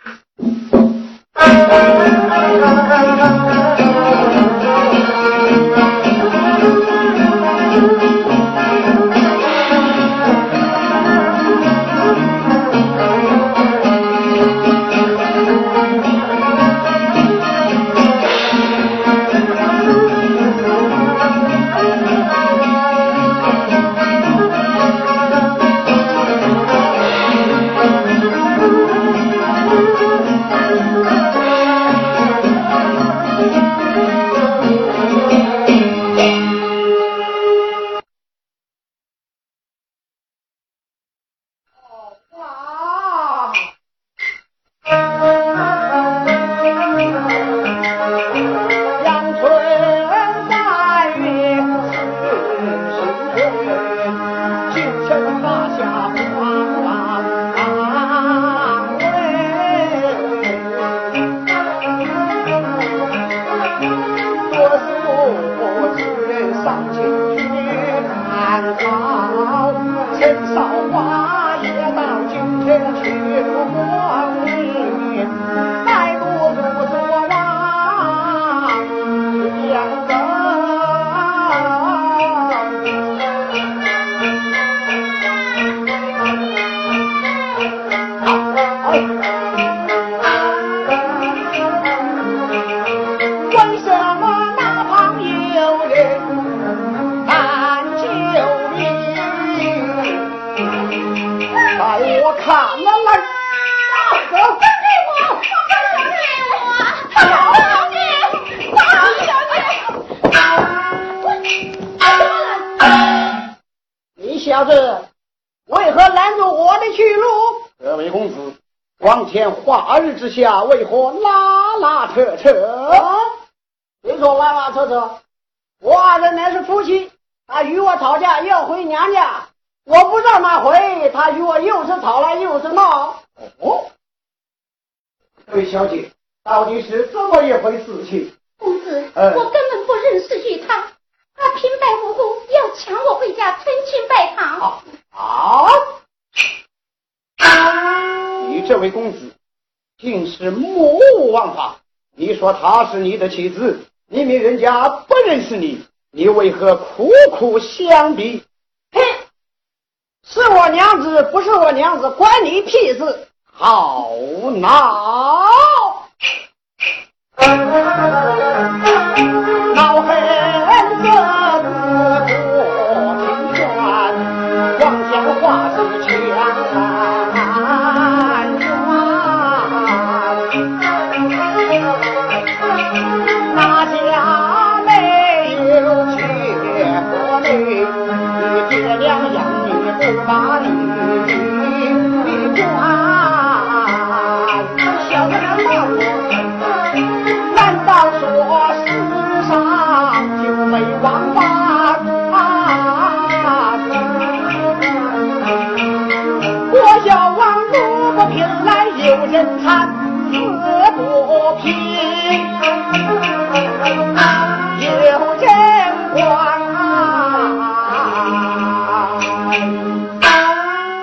之 下为何拉拉扯扯？别说拉拉扯扯，我二人乃是夫妻，他与我吵架要回娘家，我不让他回，他与我又是吵了又是闹。哦，这位小姐，到底是怎么一回事情？公子，我根本不认识玉他，他平白无故要抢我回家成亲拜堂。啊！你这位公子。竟是目无王法！你说她是你的妻子，明明人家不认识你，你为何苦苦相逼？哼！是我娘子，不是我娘子，关你屁事！好闹！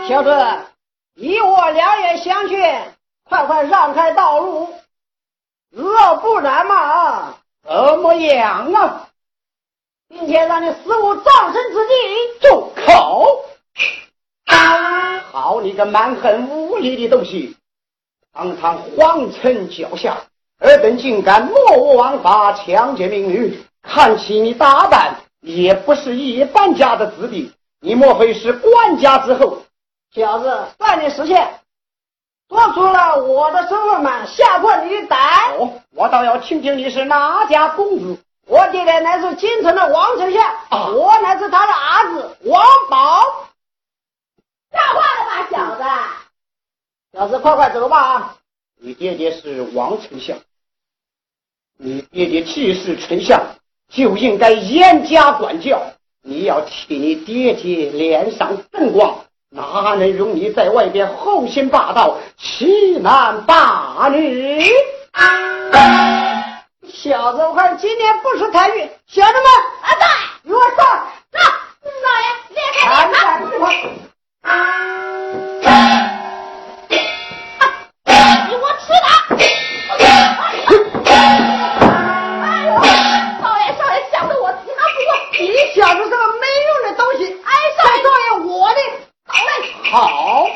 小子，你我两眼相觑，快快让开道路，若不然嘛，怎么样啊？并且让你死无葬身之地。住口！好你个蛮横无理的东西，堂堂皇城脚下，尔等竟敢目无王法强奸民女，看起你打扮也不是一般家的子弟，你莫非是官家之后？小子，算你识相。做出了我的身份嘛，吓破你的胆！哦，我倒要听听你是哪家公子。我爹爹乃是京城的王丞相，我乃是他的儿子王宝。像话了吧，小子！小子，快快走吧啊！你爹爹是王丞相，你爹爹既是丞相，就应该严加管教。你要替你爹爹脸上增光。哪能容你在外边横行霸道、欺男霸女？小子，我看今天不识抬举，小子们，啊，对，给我上，走，老爷，别开好，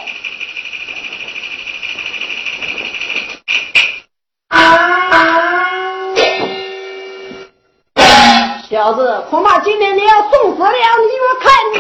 小子，恐怕今天你要送死了，你我看你。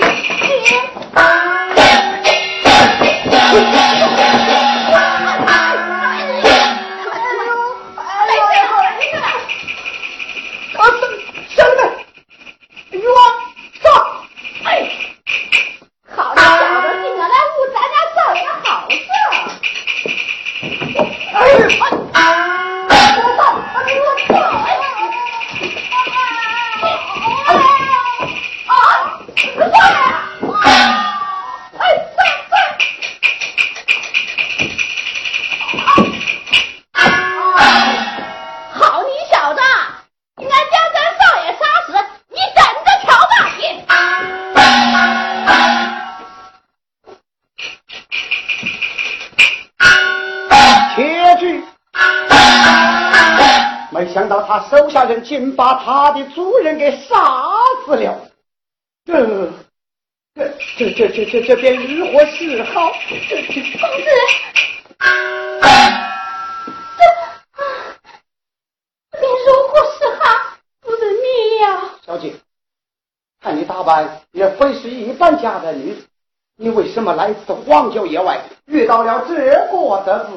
把他的主人给杀死了，这、这、这、这、这、这这便如何是好？公子，这便如何是好？我的命呀！小姐，看你打扮也非是一般家的女子，你为什么来自荒郊野外，遇到了这个的子？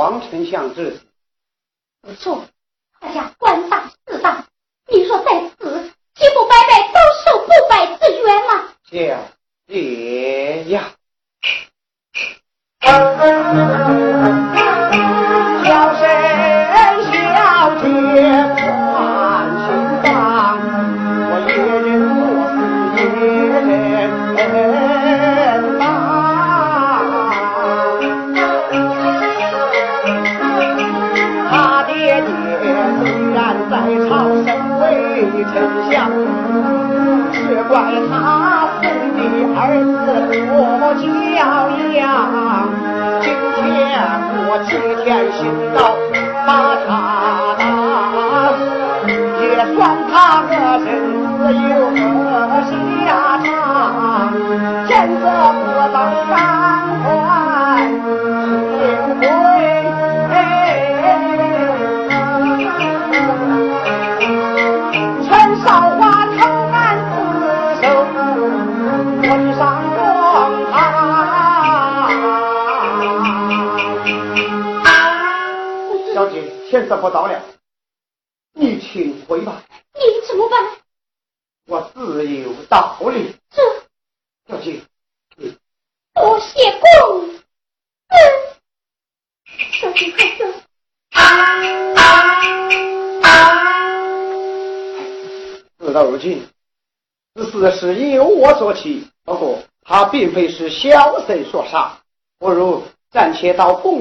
王丞相制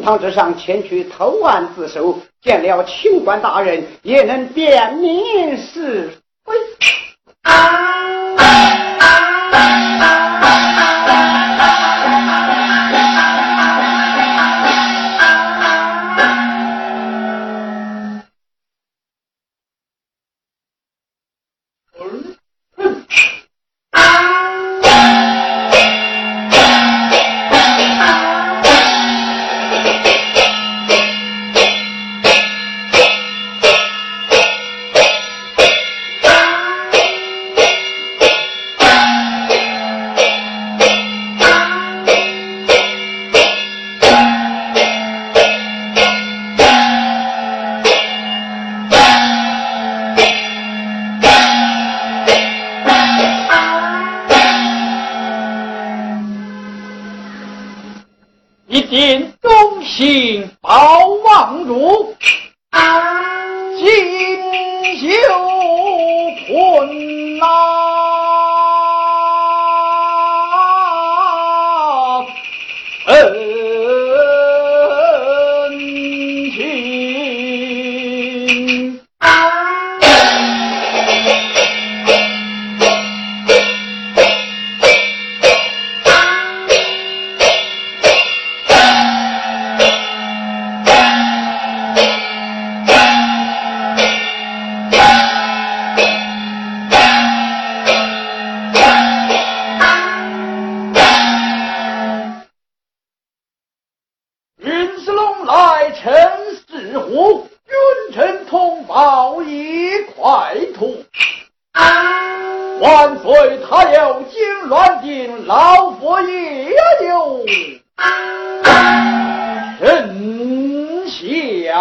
张之上前去投案自首见了清官大人也能辨明是非。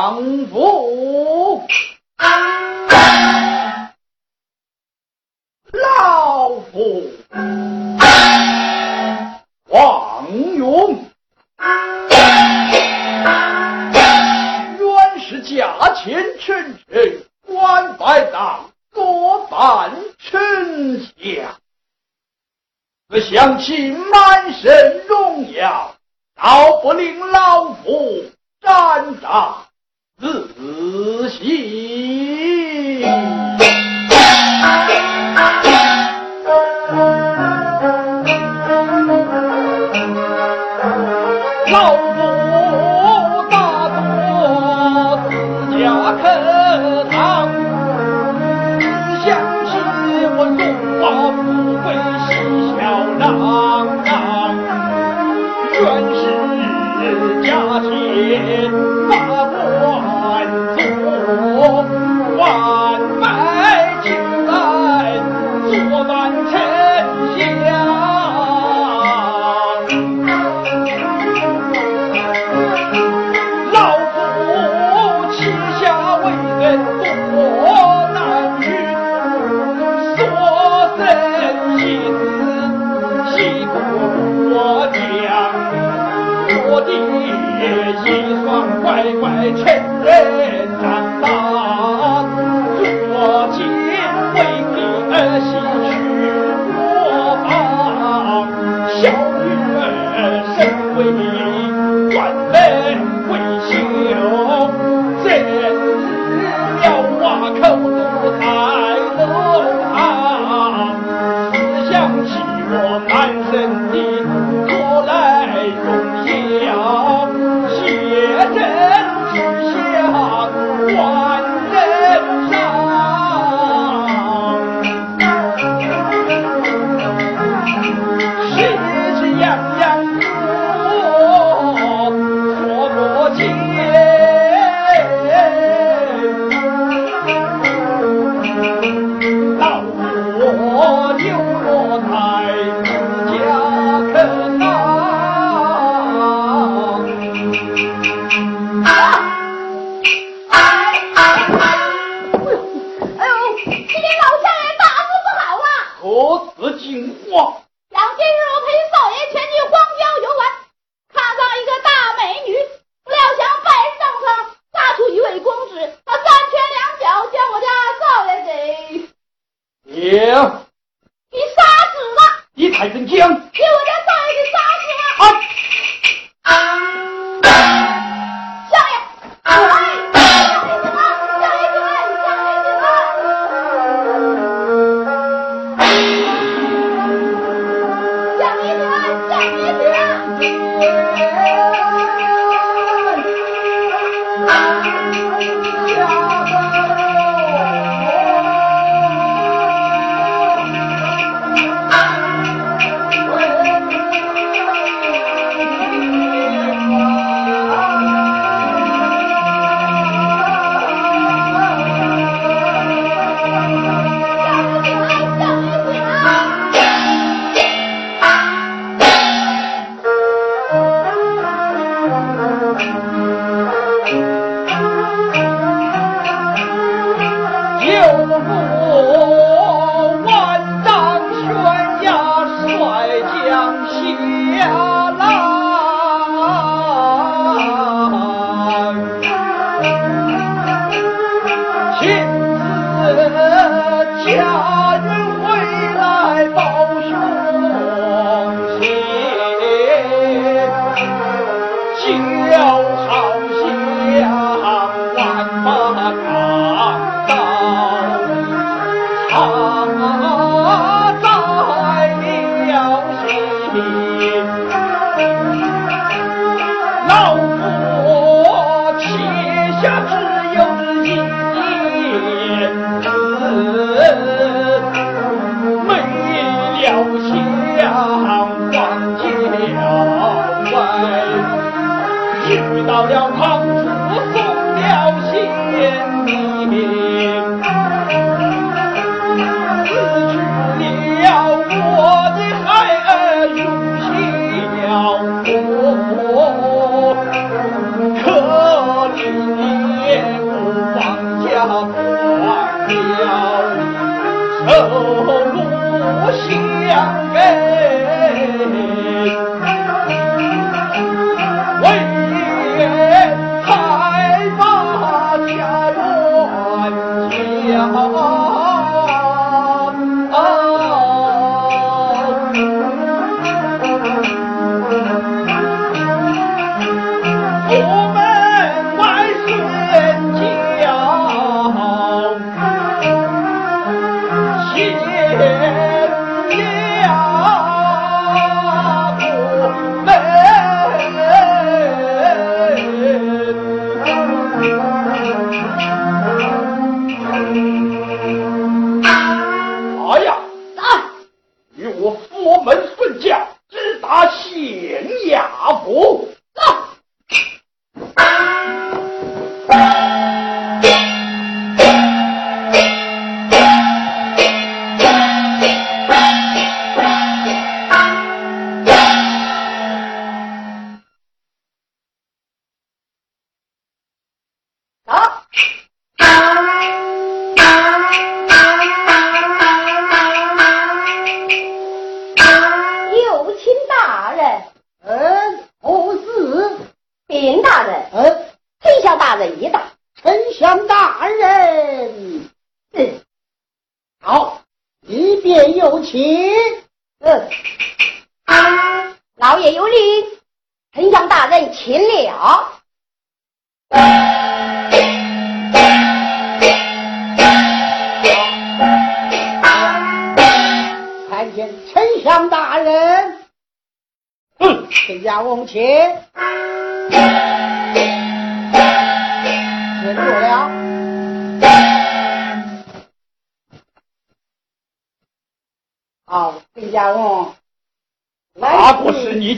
王府。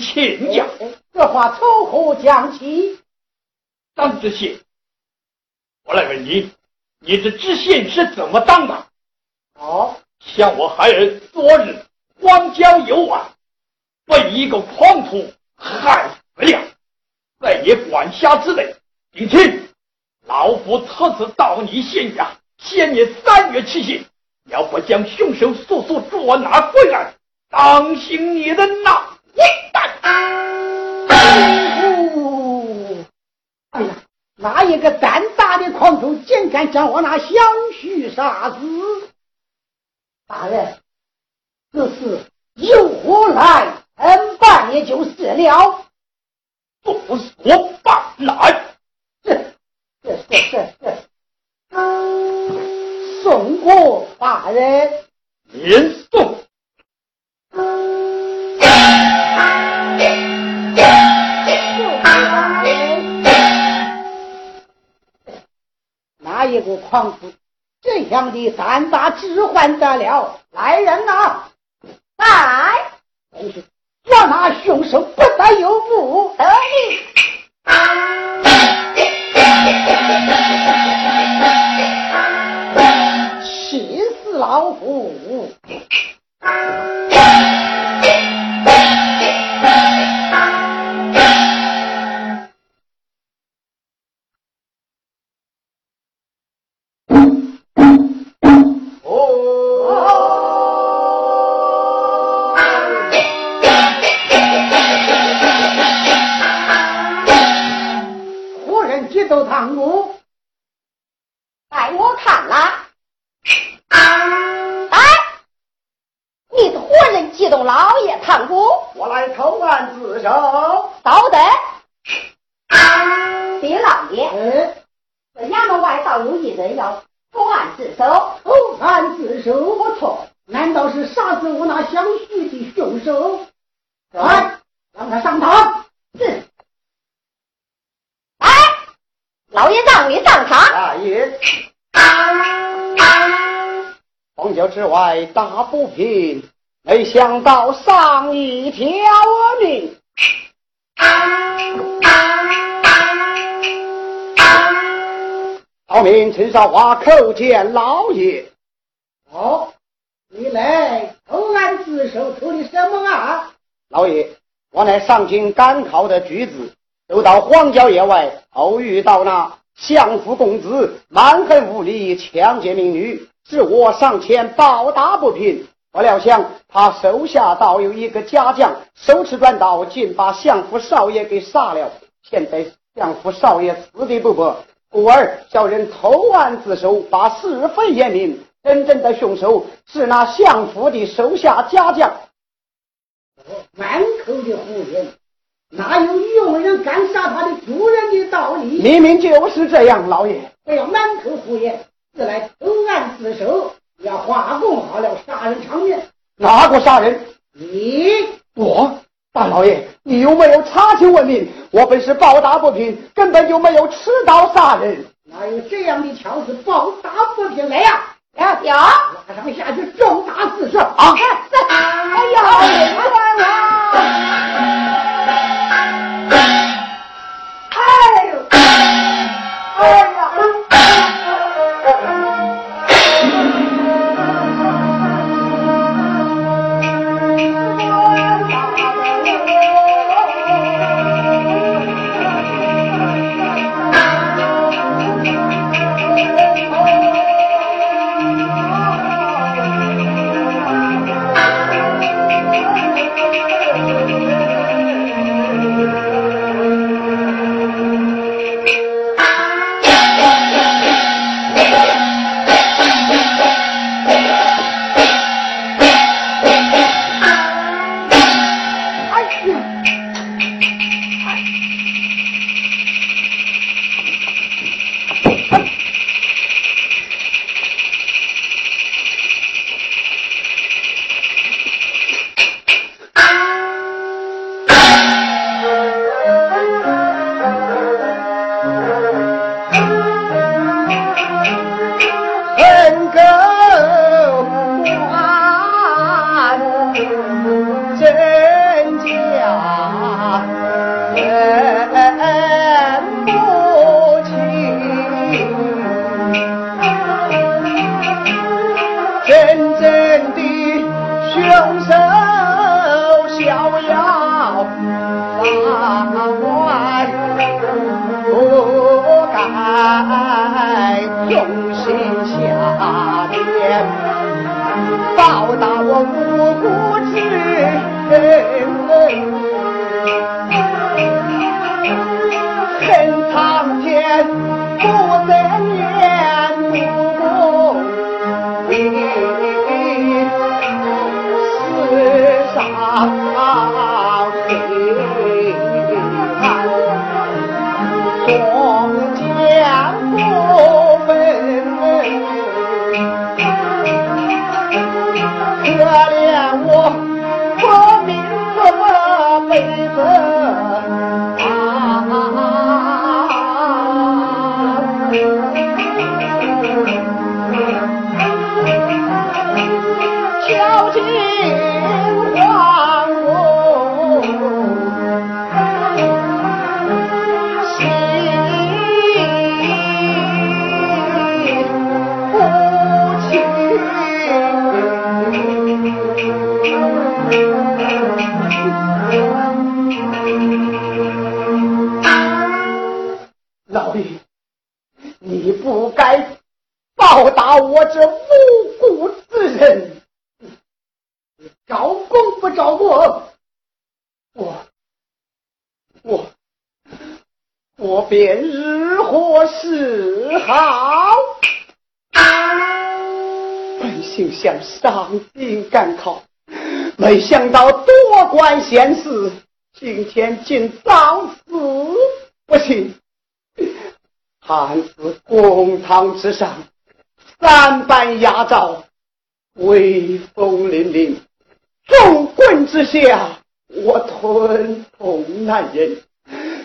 亲家。这话从何讲起？张知县，我来问你，你这知县是怎么当的？哦，像我孩儿昨日荒郊游玩，被一个狂徒害死了，在你管辖之内。你听老夫特此到你县衙，限你三月期限，要不将凶手速速捉拿归案，当心你的那哎呀，哪一个胆大的狂徒竟敢将我那小婿杀死？大人，这事由我来承办也就是了。不是我办来，是是是是是。送过大人，严送。一个狂徒这样的胆大，置换得了？来人呐！来！抓拿凶手，不得有误。得令。气死老虎夫！打不平，没想到上一条命。报名陈少华叩见老爷。哦，你来投案自首，图的什么啊？老爷，我乃上京赶考的举子，走到荒郊野外，偶遇到那相府公子蛮横无理，强奸民女。是我上前报答不平，不料想他手下倒有一个家将，手持短刀，竟把相府少爷给杀了。现在相府少爷死的不薄，故而叫人投案自首，把是非言明。真正的凶手是那相府的手下家将。满口的胡言，哪有用人敢杀他的主人的道理？明明就是这样，老爷，不要满口胡言。自来投案自首，要化供好了杀人场面。哪个杀人？你我大老爷，你有没有查清问明？我本是报答不平，根本就没有持刀杀人。哪有这样的巧事？报答不平来呀！呀，有，马上下去重打四十啊！哎呀！上京赶考没想到多管闲事，今天竟遭死不幸。汉子公堂之上，三班压诏，威风凛凛；众棍之下，我吞痛难忍。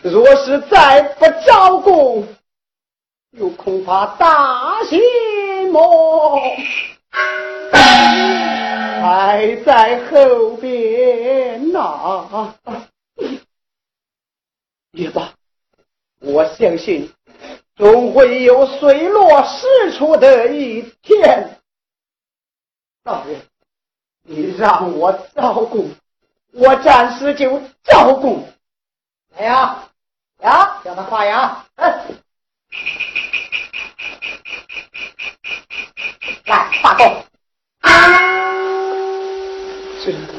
若是再不招供，又恐怕大谢莫。还在后边呐，也罢，我相信总会有水落石出的一天。大人，你让我照顾，我暂时就照顾。来呀，呀，叫他发言。来，画够。老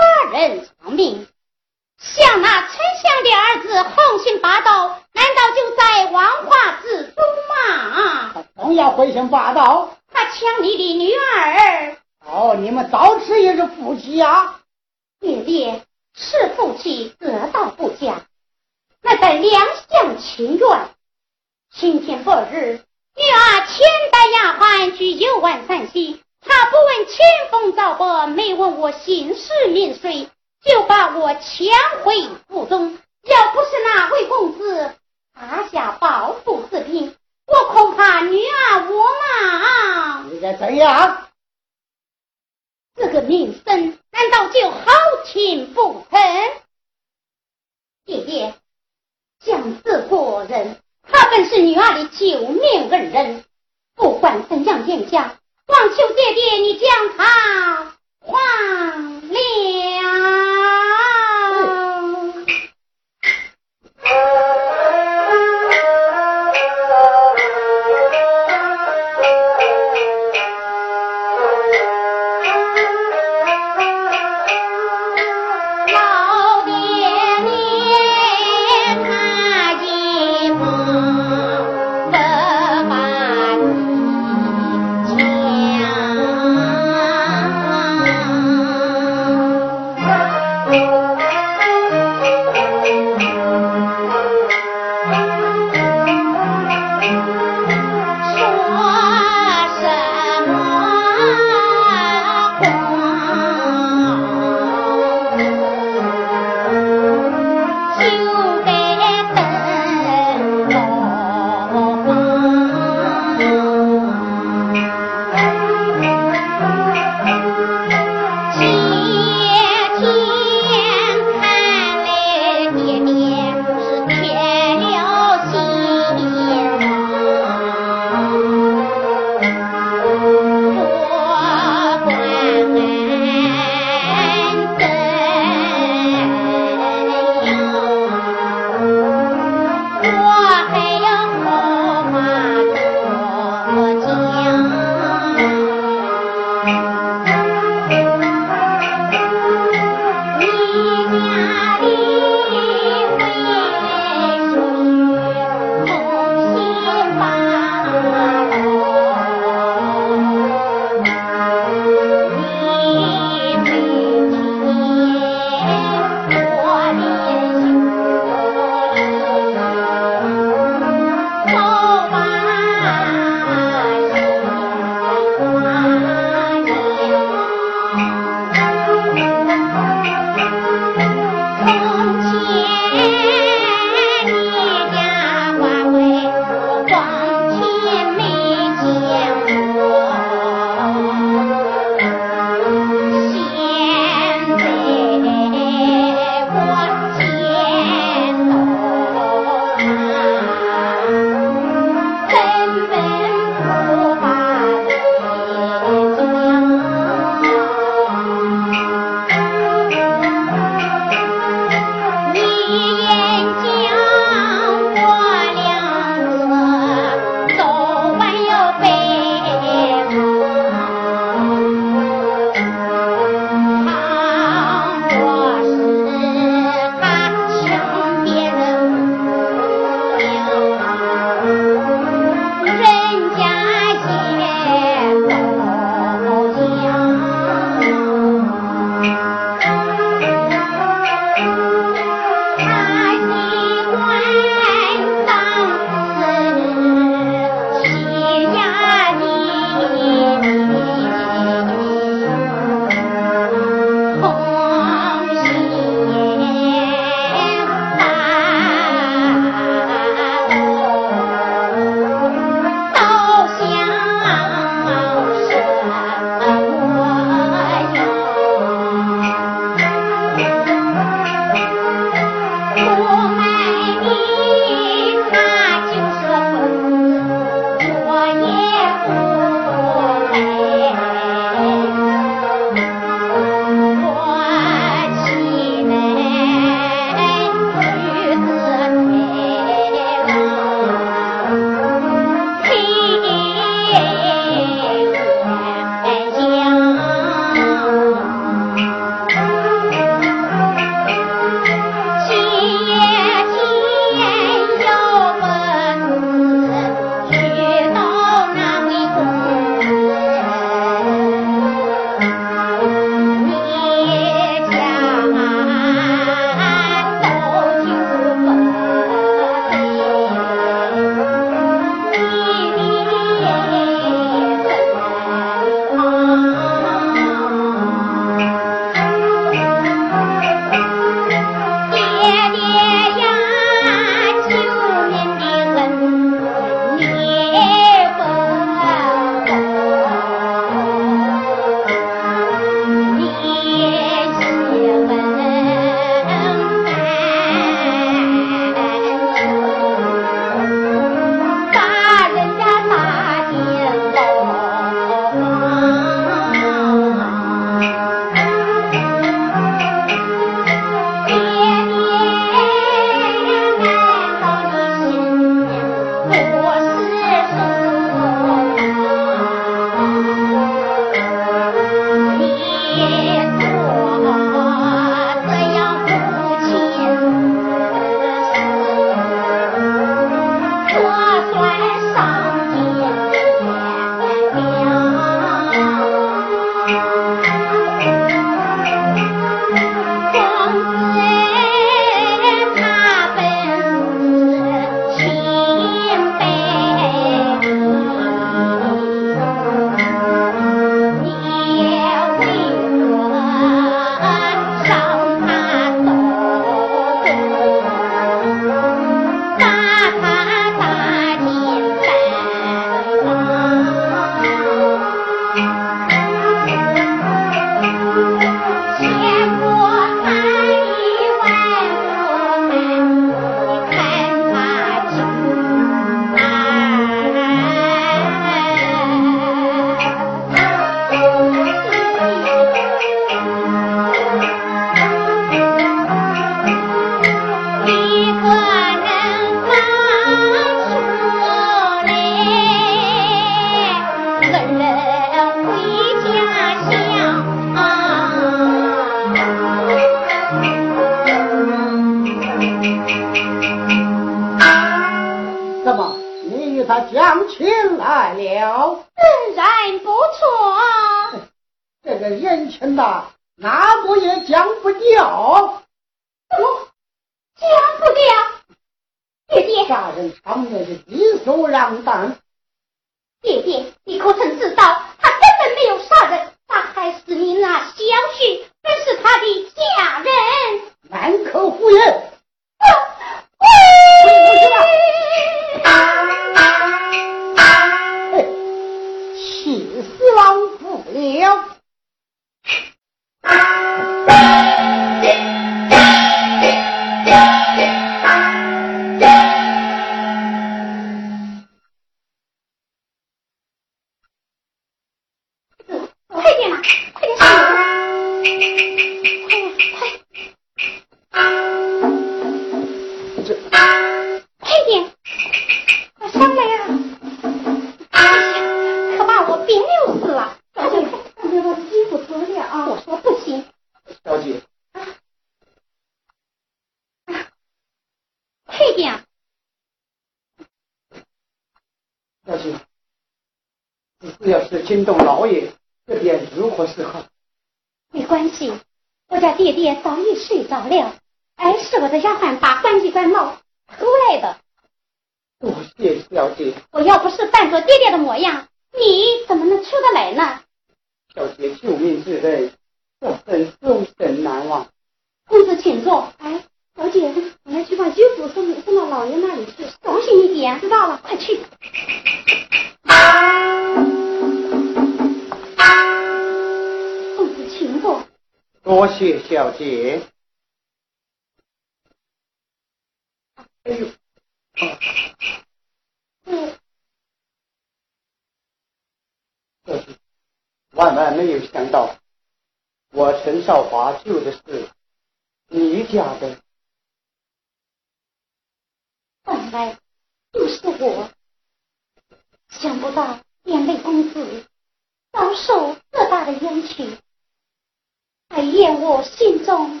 还怨我心中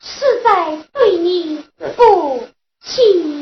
实在对你不起。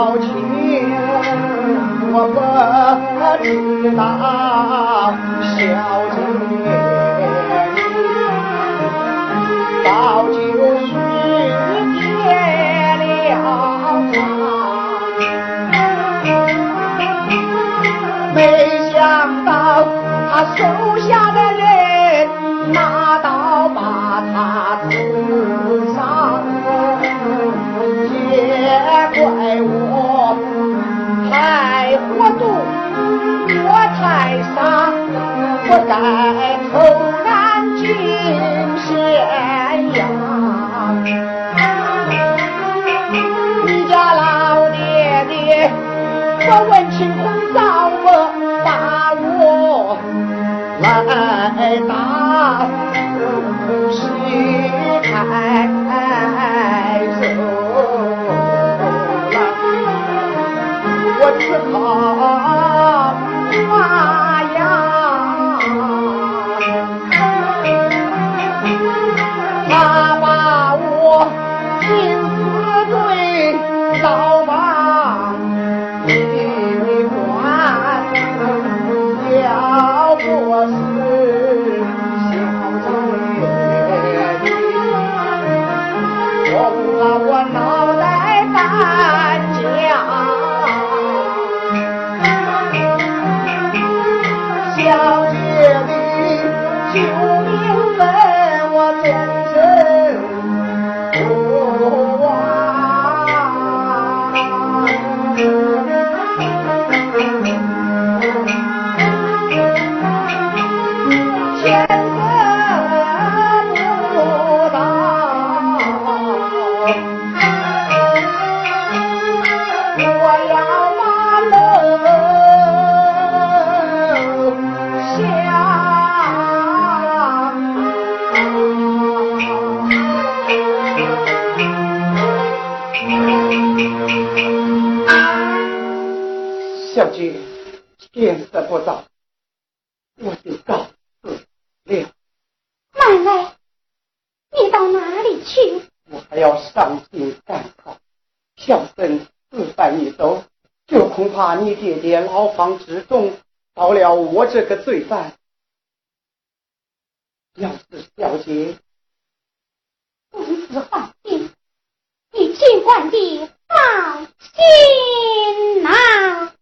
老秦我不知道小怕你爹爹牢房之中到了我这个罪犯。要是小姐，公子放心，你尽管地放心呐。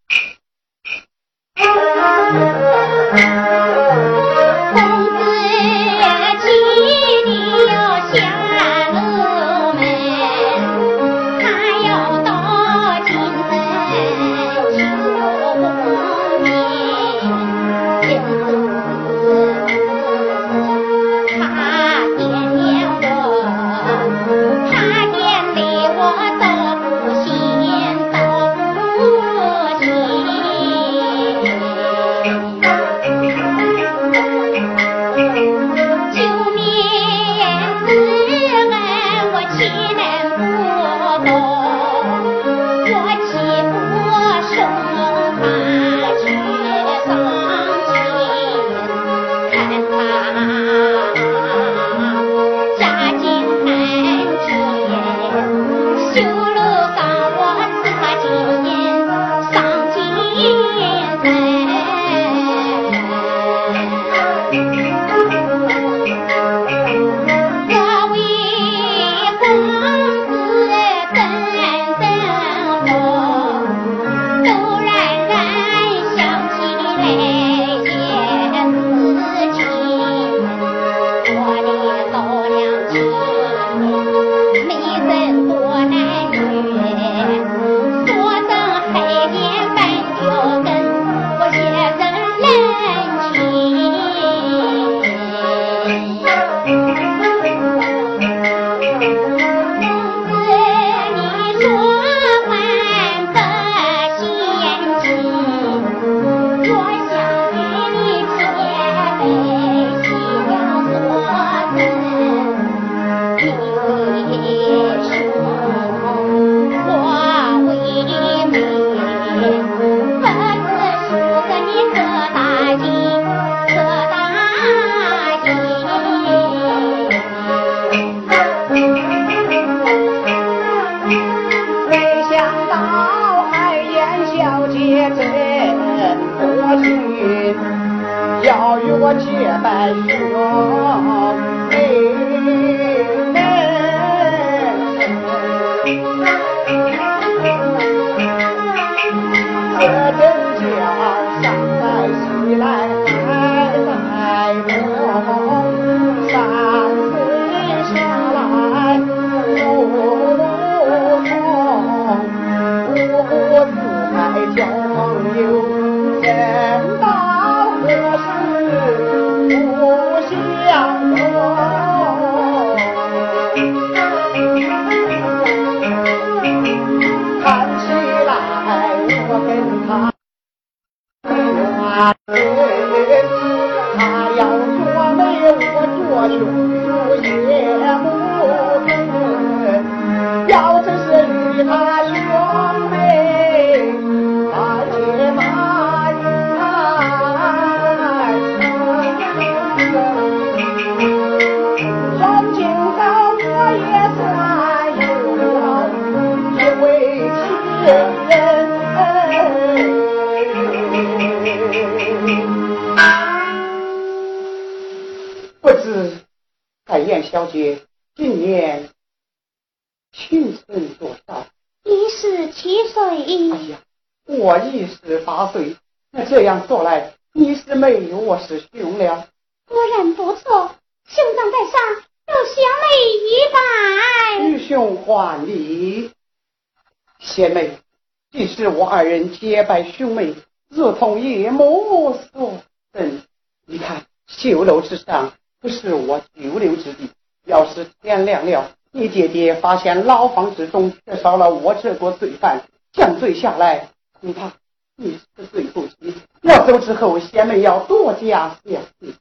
绣楼之上，不是我久留之地。要是天亮了，你姐姐发现牢房之中缺少了我这个罪犯，降罪下来，恐怕你是罪不起。我走之后，贤妹要多加小心。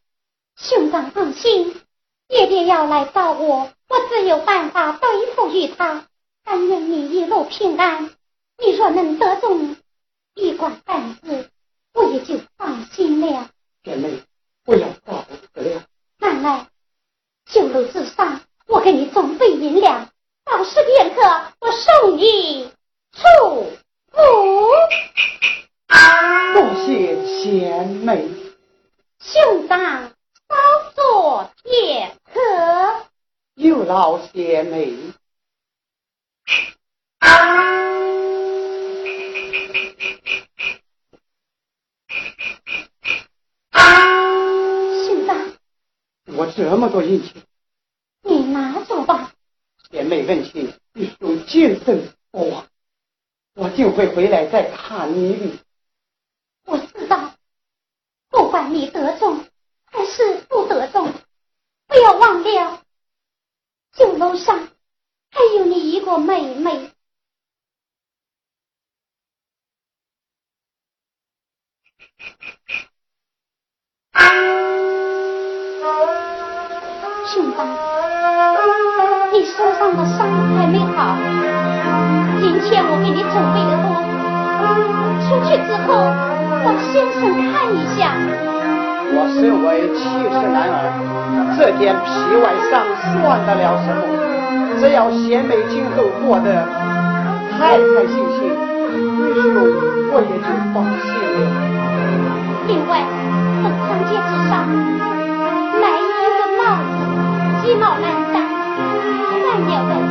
兄长放心，爹爹要来找我，我自有办法对付于他。但愿你一路平安。你若能得中一官半职，我也就放心了。姐妹，不要告辞了。奶奶，酒楼之上，我给你准备银两，到时片刻，我送你出府。多谢贤妹。兄长，稍坐片刻。有劳贤妹。我这么多银钱，你拿走吧。贤妹问情，必须谨慎不忘。我定会回来再看你的。我知道，不管你得中还是不得中，不要忘了，酒楼上还有你一个妹妹。你受伤的伤还没好，今天我给你准备的多，出去之后让先生看一下。我身为七十男儿，这点皮外伤算得了什么？只要贤妹今后过得开开心心，我也就放心了。另外，这长街之上。鸡毛难散，三秒的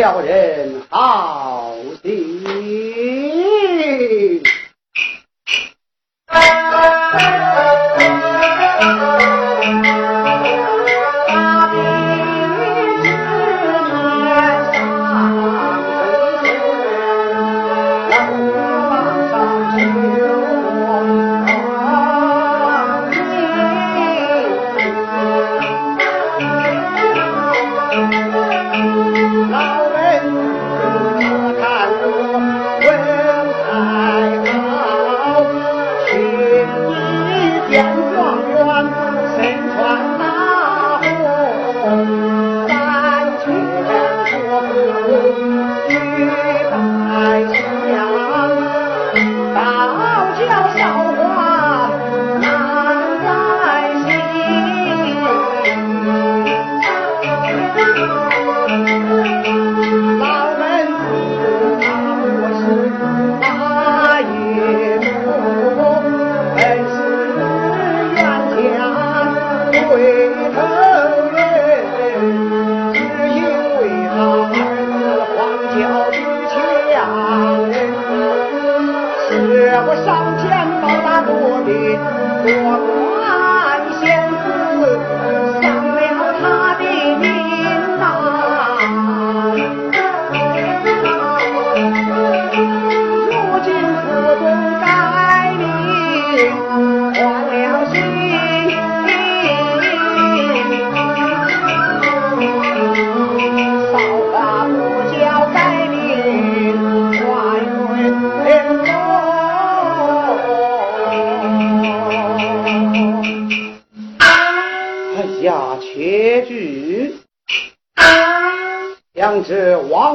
了人。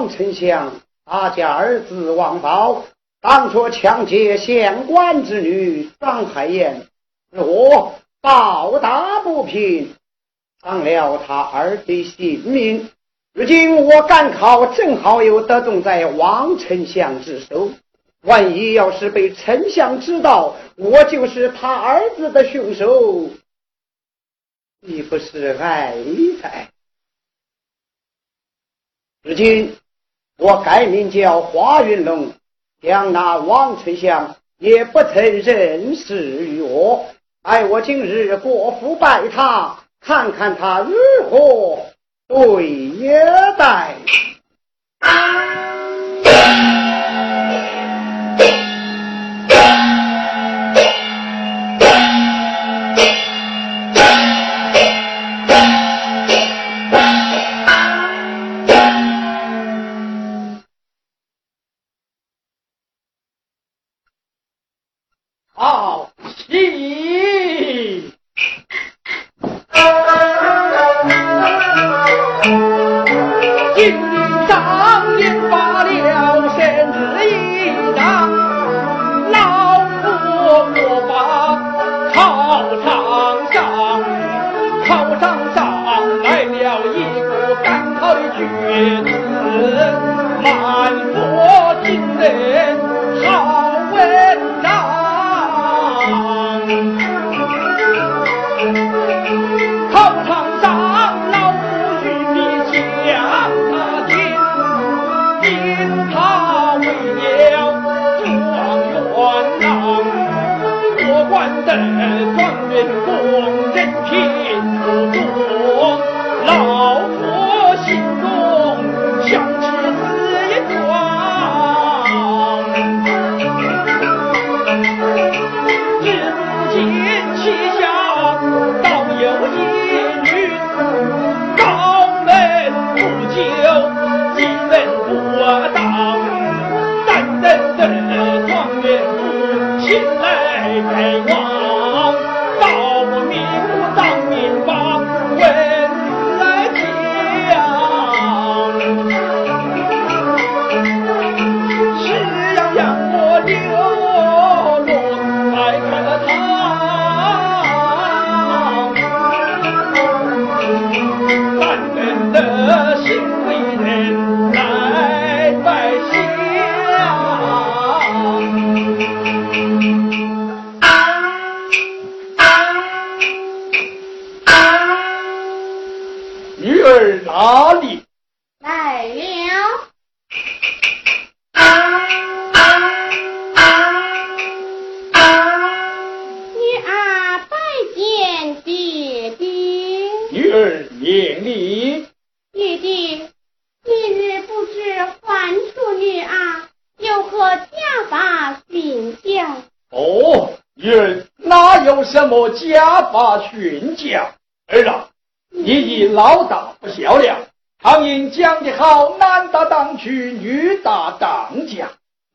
丞相，他家儿子王宝当初抢劫县官之女张海燕，我报答不平，伤了他儿的性命。如今我赶考，正好又得中在王丞相之手。万一要是被丞相知道我就是他儿子的凶手，岂不是哀哉？如今。我改名叫华云龙，将那王丞相也不曾认识于我。待我今日过府拜他，看看他如何对也待。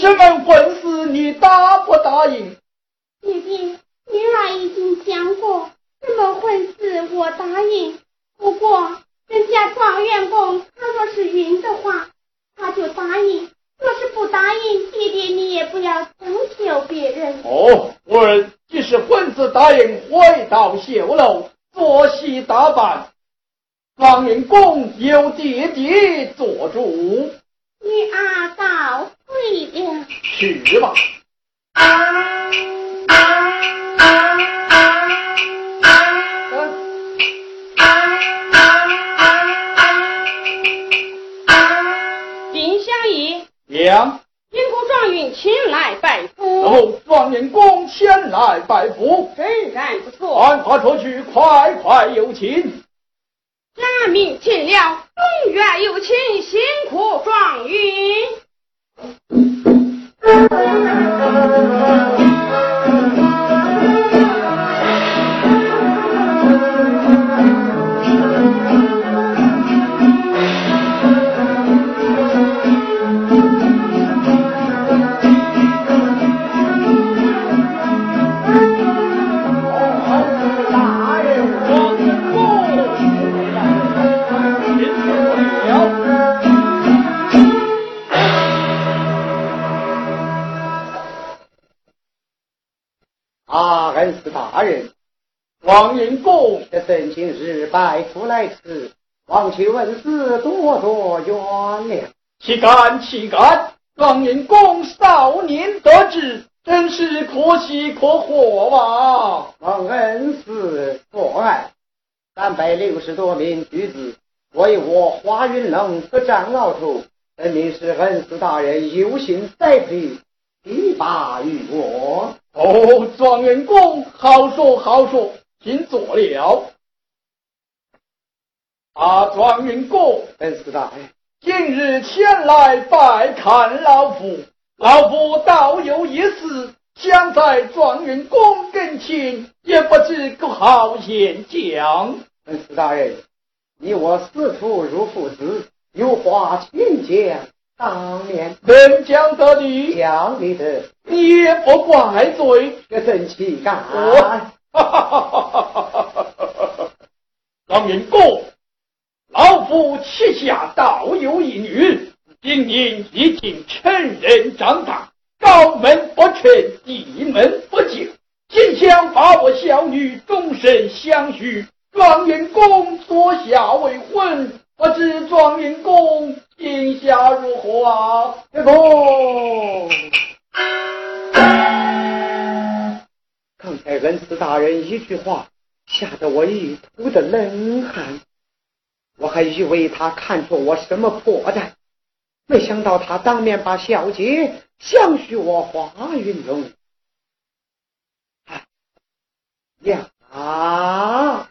这门婚事你答不答应？爹爹，你俩已经讲过，这门婚事我答应。不过，人家状元公他若是允的话，他就答应；若是不答应，爹爹你也不要强求别人。哦，我儿，既是婚事答应，回到绣楼，作戏打扮，状元公由爹爹做主。你阿道。对的。去吧。丁香姨。娘。辛苦状元前来拜府。哦，状元公前来拜府。真然不错。案发出去，快快有请。难明尽了，永远有情。辛苦状元。Thank you. 大人，王云公的真情是拜托来迟，望求恩师多多原谅。岂敢岂敢，王云公少年得志，真是可喜可贺啊！恩师所爱，三百六十多名女子，为我华云龙不占鳌头，分明是恩师大人有心栽培。提拔于我。哦，状元公好说好说，请坐了。啊，状元公，恩师大人。今日前来拜看老夫，老夫倒有一事想在状元公跟前，也不知可好言讲。恩师大人，你我师徒如父子，有话请讲。当年能将得理，讲你的，你也不怪罪。这真气干？哈哈哈哈哈！张云公，老夫膝下倒有一女，今年已经成人长大，高门不成，低门不就，今想把我小女终身相许，状元公所下未婚，不知状元公今下如何啊？这公。刚才文慈大人一句话，吓得我一头的冷汗。我还以为他看出我什么破绽，没想到他当面把小姐相许我华云龙。哎呀啊！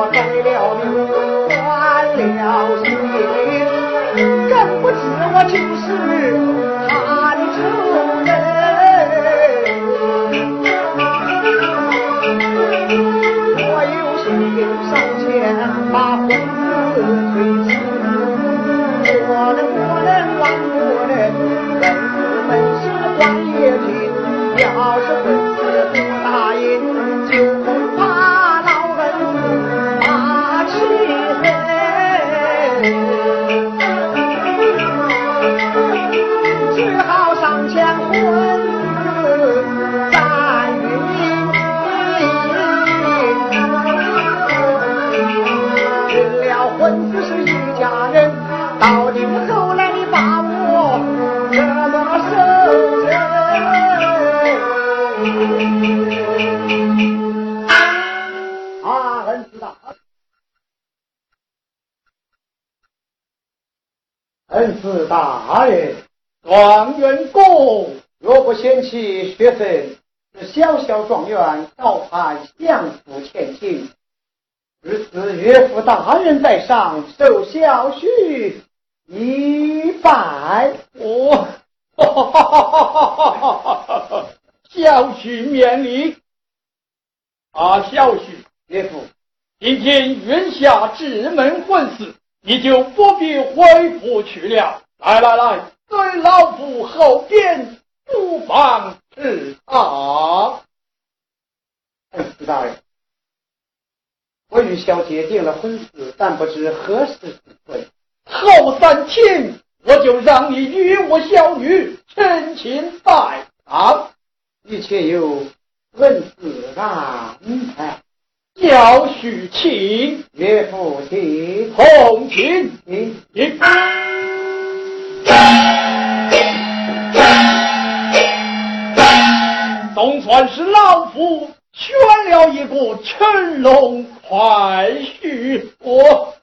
我改了名换了姓更不知我就是岳父大人在上，受小婿一拜。我，小婿免礼。啊，小婿，岳父，今天云下至门婚事，你就不必回府去了。来来来，随老夫后边不妨吃茶。恩师大人，我与小姐定了婚事，但不知何时结婚。后三天，我就让你与我小女成亲拜堂，一切由恩师安排。要许亲，岳父亲，同亲，你你。总算是老夫选了一个乘龙快婿，我。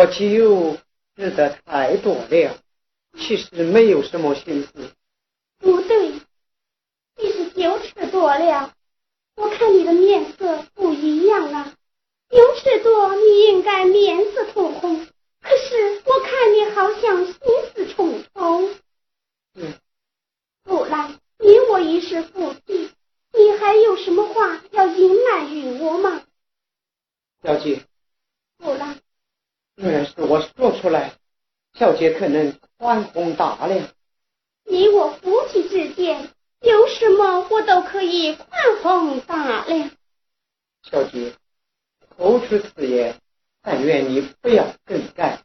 我酒吃得太多了，其实没有什么心思。不对，你是酒吃多了。我看你的面色不一样了，酒吃多你应该面色通红，可是我看你好像心思重重。嗯，不然你我已是夫妻，你还有什么话要隐瞒于我吗？小姐，不然，若是我说出来，小姐可能宽宏大量。你我夫妻之间。有什么我都可以宽宏大量。小姐，口出此言，但愿你不要更改。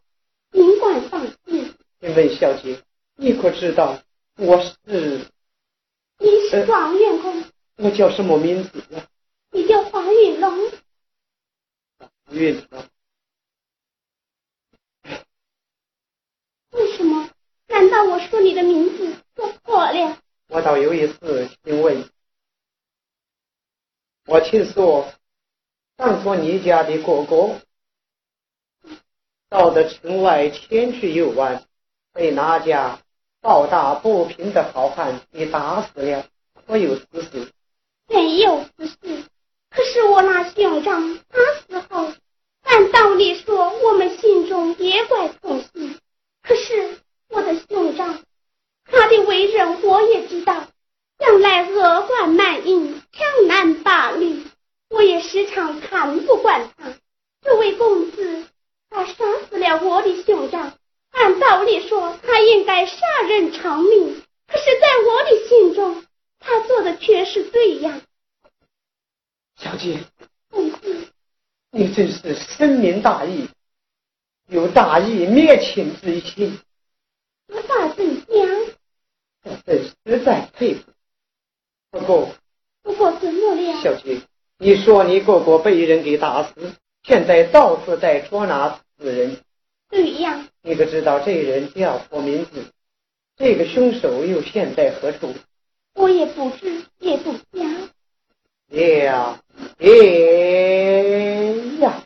尽管放心。请问小姐，你可知道我是？你是状元公。我叫什么名字呀？你叫黄云龙。黄云龙。为什么？难道我说你的名字说错了？我倒有一次听问，我听说，当初你家的哥哥到的城外前去游玩，被那家暴打不平的好汉给打死了，可有此事？没有此事。可是我那兄长他死后，按道理说我们心中也怪痛心。可是他的为人我也知道，向来恶贯满盈、强男霸女，我也时常看不惯他。这位公子，他杀死了我的兄长，按道理说他应该杀人偿命，可是在我的心中，他做的却是对呀。小姐，公子，你真是深明大义，有大义灭亲之心。我咋怎样？这实在佩服。不过，不过怎么了？小菊，你说你哥哥被人给打死，现在到处在捉拿死人。对呀。你可知道这人叫什么名字？这个凶手又现在何处？我也不知，也不晓。呀，哎呀！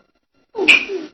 不是。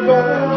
手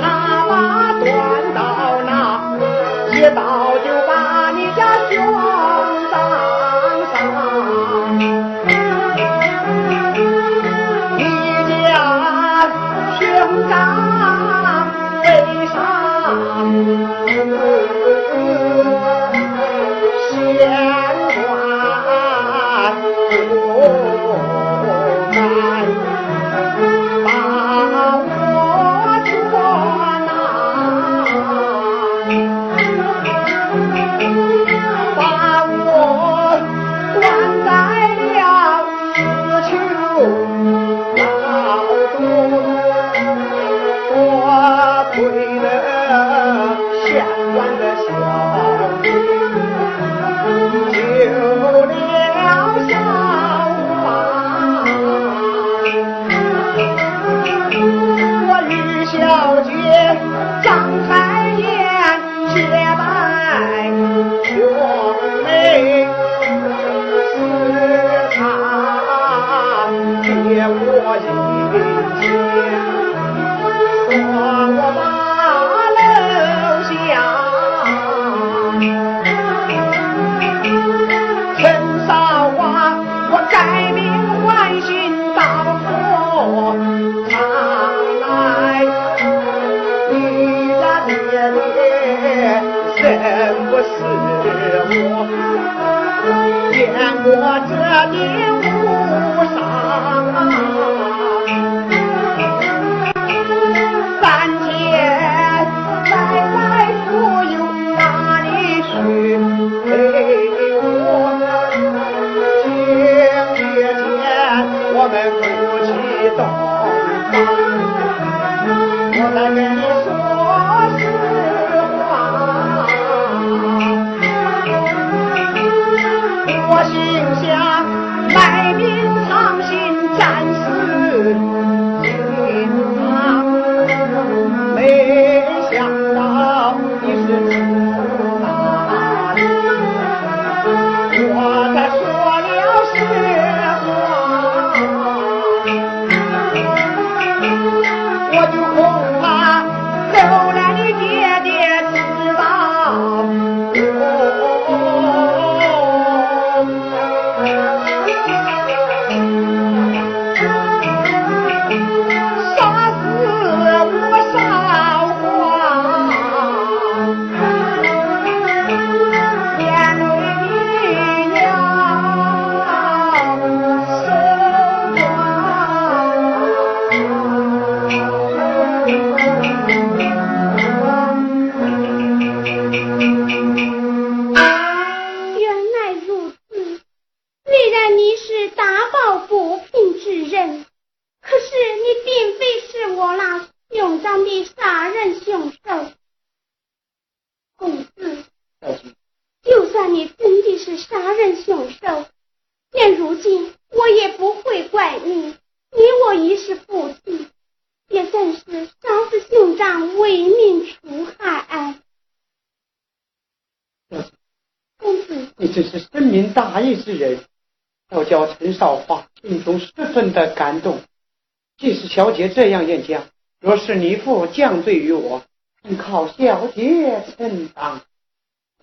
真是深明大义之人，倒叫陈少华心中十分的感动。即使小姐这样言讲，若是你父降罪于我，请靠小姐承当。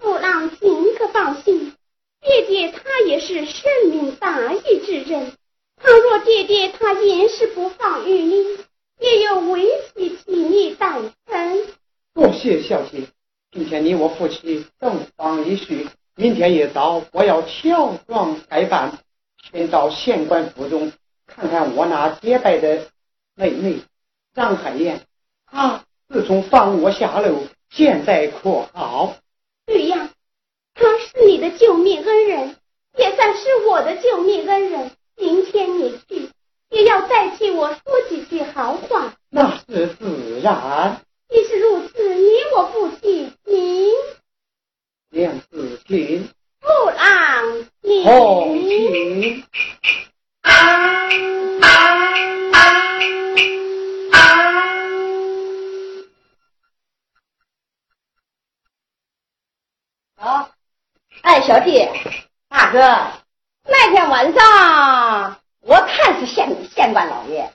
父郎您可放心，爹爹他也是深明大义之人。倘若爹爹他严是不放于你，也有为妻替你代臣。多谢小姐，今天你我夫妻洞房一叙，明天一早我要乔装改扮，先到县官府中看看我那结拜的妹妹张海燕。她自从放我下楼，现在可好？对呀，他是你的救命恩人，也算是我的救命恩人。明天你去，也要代替我说几句好话。那是自然，既是如此，你我夫妻请娘子请，父郎请。后请。哎，小弟，大哥，那天晚上我看是县县官老爷，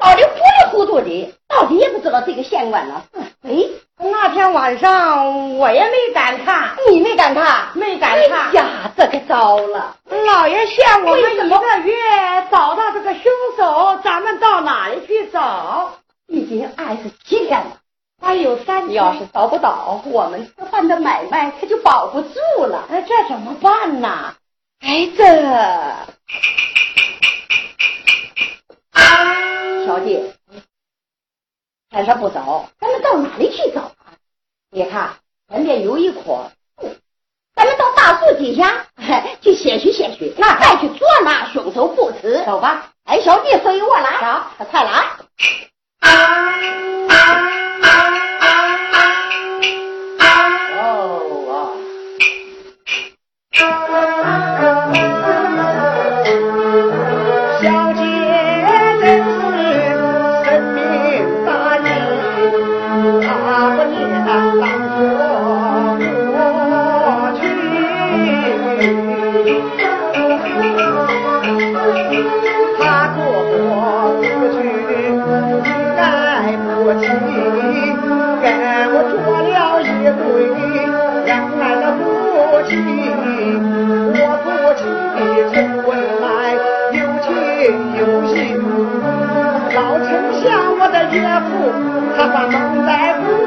到底糊里糊涂的，到底也不知道这个县官呢是谁。那天晚上我也没敢看，你没敢看，没敢看。哎呀，这可糟了！老爷限我们一个月找到这个凶手，咱们到哪里去找？已经二十七天了，还有三天。要是找不到，我们吃饭的买卖可就保不住了。哎，这怎么办呢？哎，这小姐，天色不早，咱们到哪里去找啊？你看前面有一棵树，咱们到大树底下去歇息歇息，那再去捉拿凶手不迟。走吧。哎，小弟随我来，走，快来。哦小岳父他把蒙在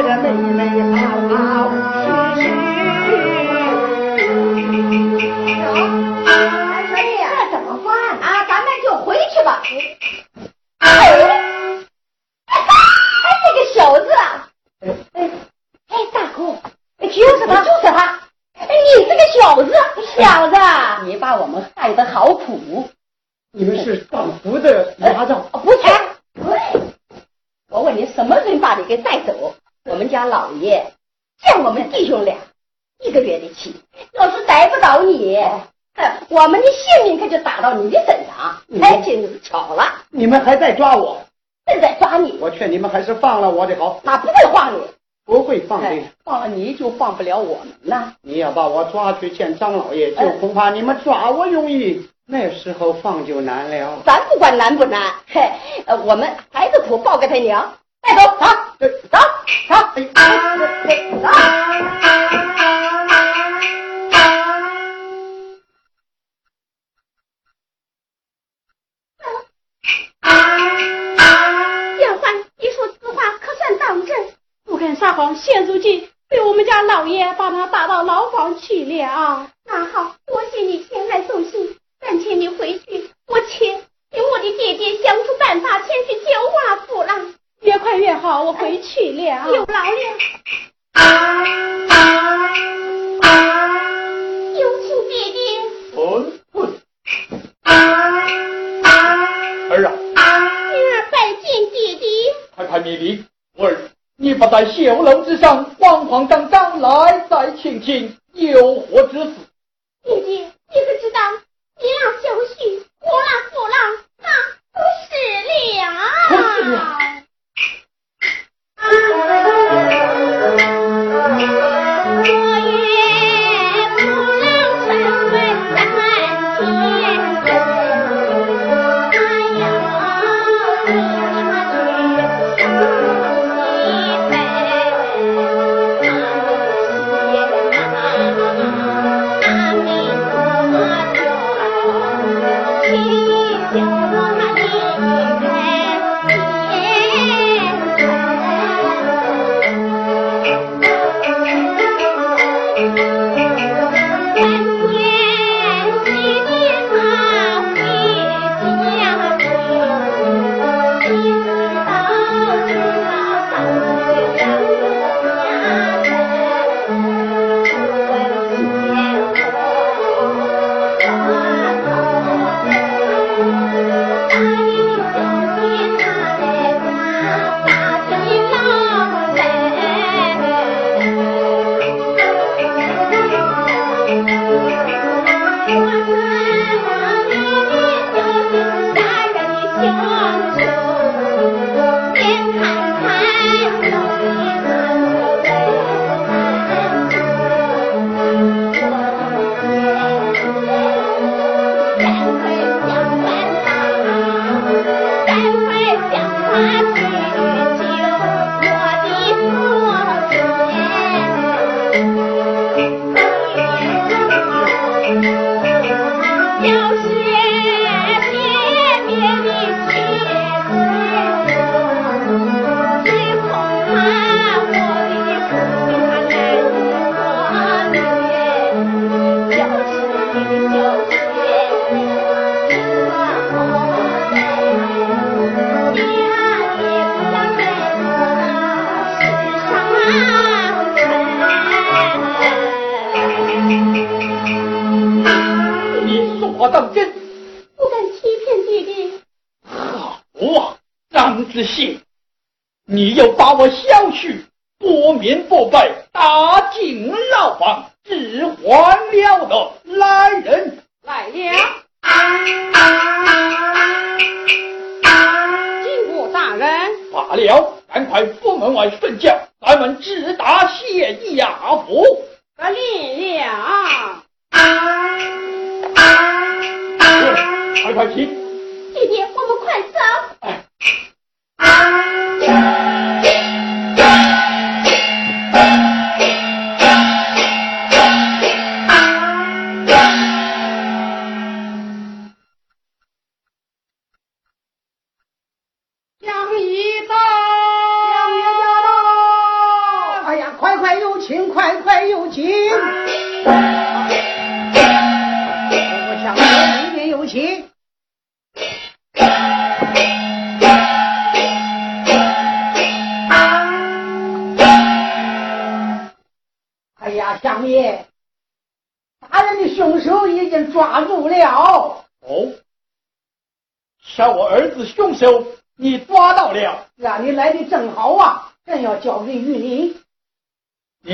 亲别的妹妹，好好叙叙。哎，小丽，这怎么办啊？咱们就回去吧。哎，哎，这个小子啊！哎，哎，大哥，就是他，就是他！哎，你这个小子，小子，你把我们害得好苦。你们是放福的牙照，哦不是，对，我问你，什么人把你给带走？我们家老爷见我们弟兄俩一个月的气，要是逮不着你，哼我们的性命可就打到你的身上。哎，真是巧了，你们还在抓我，正在抓你，我劝你们还是放了我的好，那不会放你，不会放的。哎放了你就放不了我们了。你要把我抓去见张老爷，就哎恐怕你们抓我容易，那时候放就难了。咱不管难不难，嘿，呃，我们孩子苦报给他娘，带走，走，走走，走，走。丫鬟，你说此话可算当真？不敢撒谎，现如今被我们家老爷把他打到牢房去了。那好，多谢你前来送信，暂且你回去，我且请我的姐姐想出办法前去救华夫郎。越快越好，我回去了。有劳了。有请爹爹。混混！儿啊，女儿拜见爹爹。快快密礼，儿，你不在绣楼之上，慌慌张张来再请请有何之事？爹爹，你可知道你那小婿我那父郎他不是了。不是了我也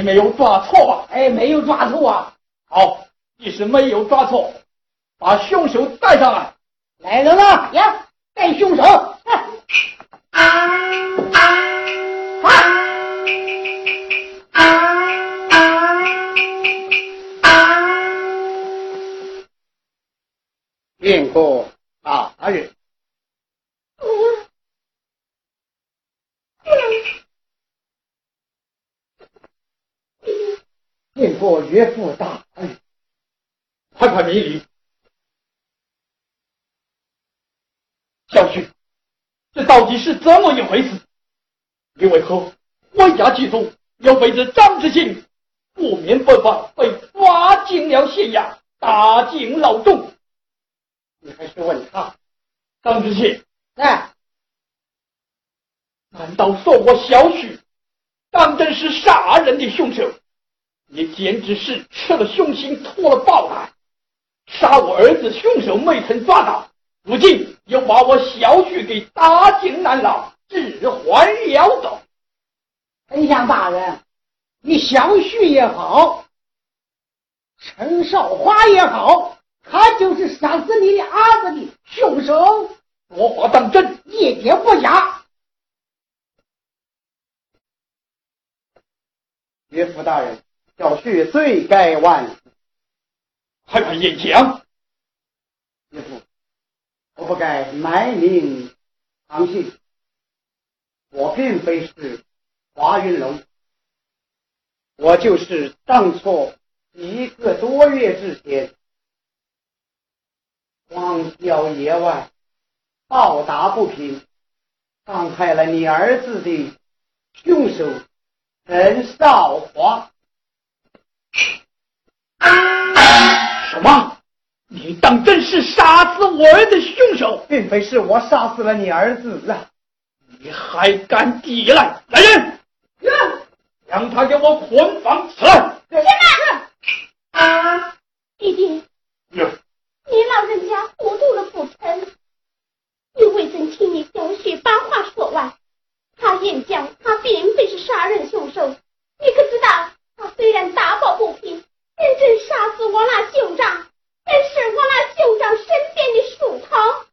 没有抓错吧？哎，没有抓错啊。好，即使没有抓错，把凶手带上来。来人了，呀，带凶手。见过大人。见过岳父大人，快快明理。小婿，这到底是怎么一回事？你为何歪家祭祖，又被这张之信不明不白被抓进了县衙，打进牢中？你还是问他，张之信，哎，难道说我小许当真是杀人的凶手？你简直是吃了凶心，脱了暴胆，杀我儿子凶手未曾抓到，如今又把我小婿给打进难牢，置换了的。丞相大人，你小婿也好，陈少华也好，他就是杀死你的儿子的凶手，说话当真，一点不假。岳父大人。小婿罪该万死，还敢演讲？岳父，我不该埋名藏姓。我并非是华云龙，我就是当初一个多月之前荒郊野外报答不平，伤害了你儿子的凶手陈少华。什么？你当真是杀死我儿的凶手？并非是我杀死了你儿子啊！你还敢抵赖？来人，让他给我捆绑起来！起来！弟弟，你老人家糊涂了不成？你未曾听你小婿把话说完。他言讲，他并非是杀人凶手。你可知道，他虽然打抱不平。认真杀死我那兄长，但是我那兄长身边的树藤。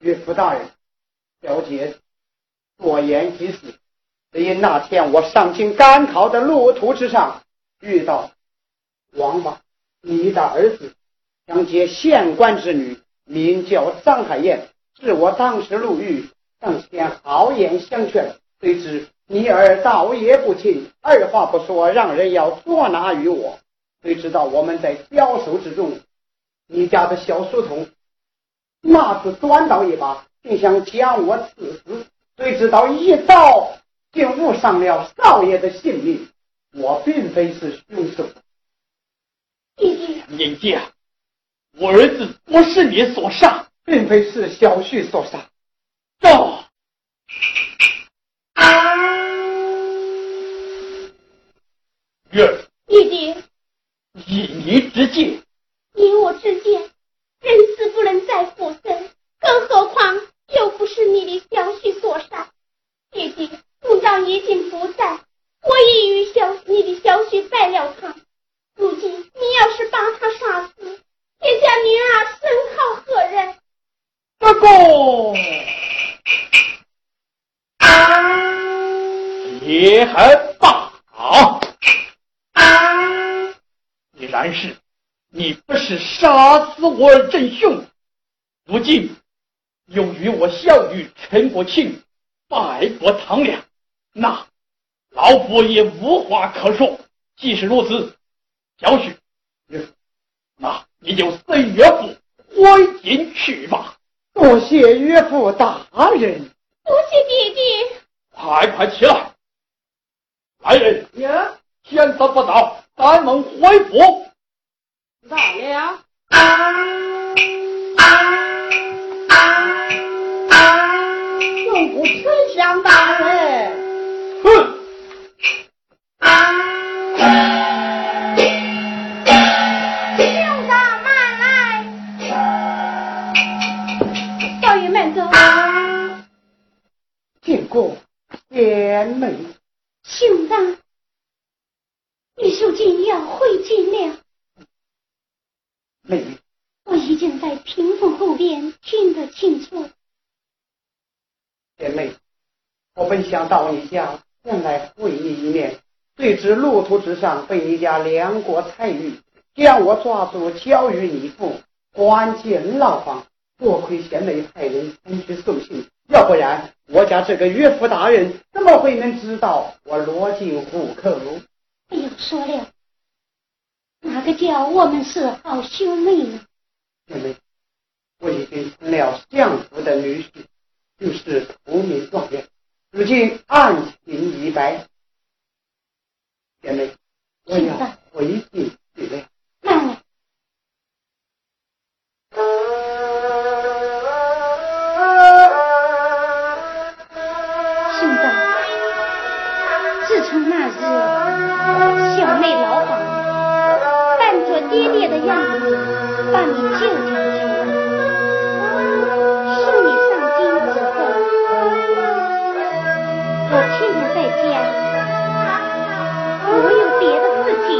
岳父大人，小姐多言几次。因那天我上京赶考的路途之上，遇到王莽，你的儿子想接县官之女，名叫张海燕，是我当时入狱，上前豪言相劝，谁知你儿倒也不听，二话不说，让人要捉拿于我。谁知道我们在交手之中，你家的小书童那是短刀一把，竟想将我刺死，谁知道一刀竟误伤了少爷的性命。我并非是凶手。弟弟，人家，我儿子不是你所杀，并非是小旭所杀。赵，月，弟弟，以你之见，以我之见，人死不能再复生，更何况又不是你的小婿所杀。弟弟，公章已经不在，我已与小你的小婿拜了堂。如今你要是把他杀死，天下女儿身后何人？这个也还罢。既然是你不是杀死我儿真凶，如今又与我小女陈国庆拜过堂了，那老夫也无话可说。既是如此。小婿，那你就随岳父回京去吧。多谢岳父大人，多谢爹爹。快快起来，来人，呀，天色不早，咱们回府。到了。用不丞相大人。哼。过贤妹，兄长，你如今要回京了。妹妹，我已经在屏风后边听得清楚。贤妹，我本想到你家前来会你一面，谁知路途之上被你家梁国才遇，将我抓住交于你父，关进牢房。多亏贤妹派人前去送信。要不然，我家这个岳父大人怎么会能知道我罗进虎口？说了，哪个叫我们是好兄妹呢？妹妹，我已经成了相府的女婿，就是投名状元，如今案情已白，姐妹，我要回京去了。的样子，把你救出去。送你上京之后，我天天在家，我有别的事情，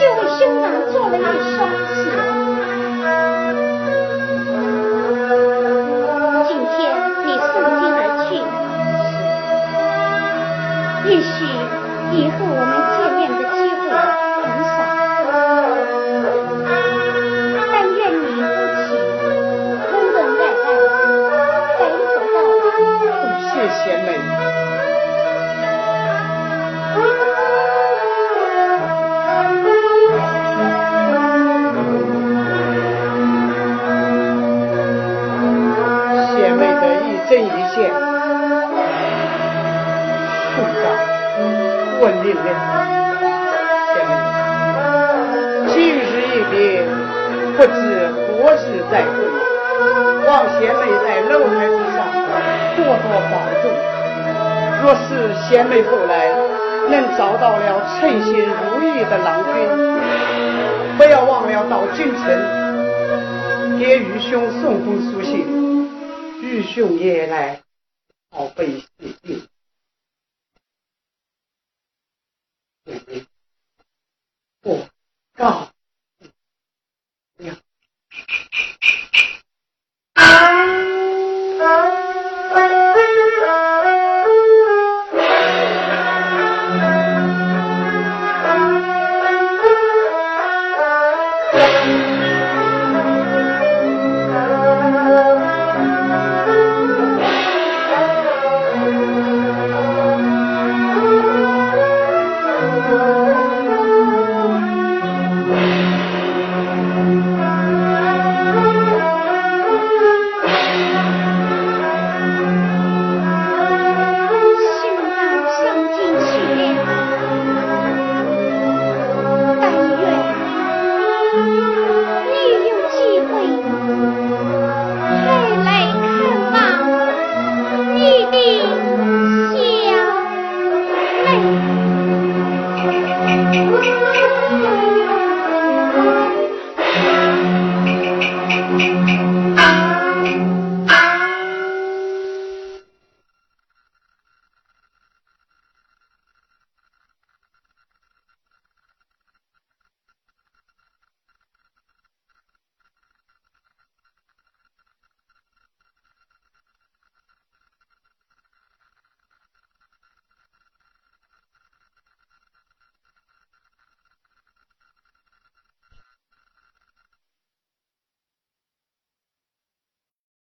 就为兄长做了一双鞋。今天你送京而去，也许以后见问命令贤妹今日一别不知何日再会望贤妹在楼台之上多多保重。若是贤妹后来能找到了称心如意的郎君不要忘了到京城给愚兄送封书信。愚兄也来。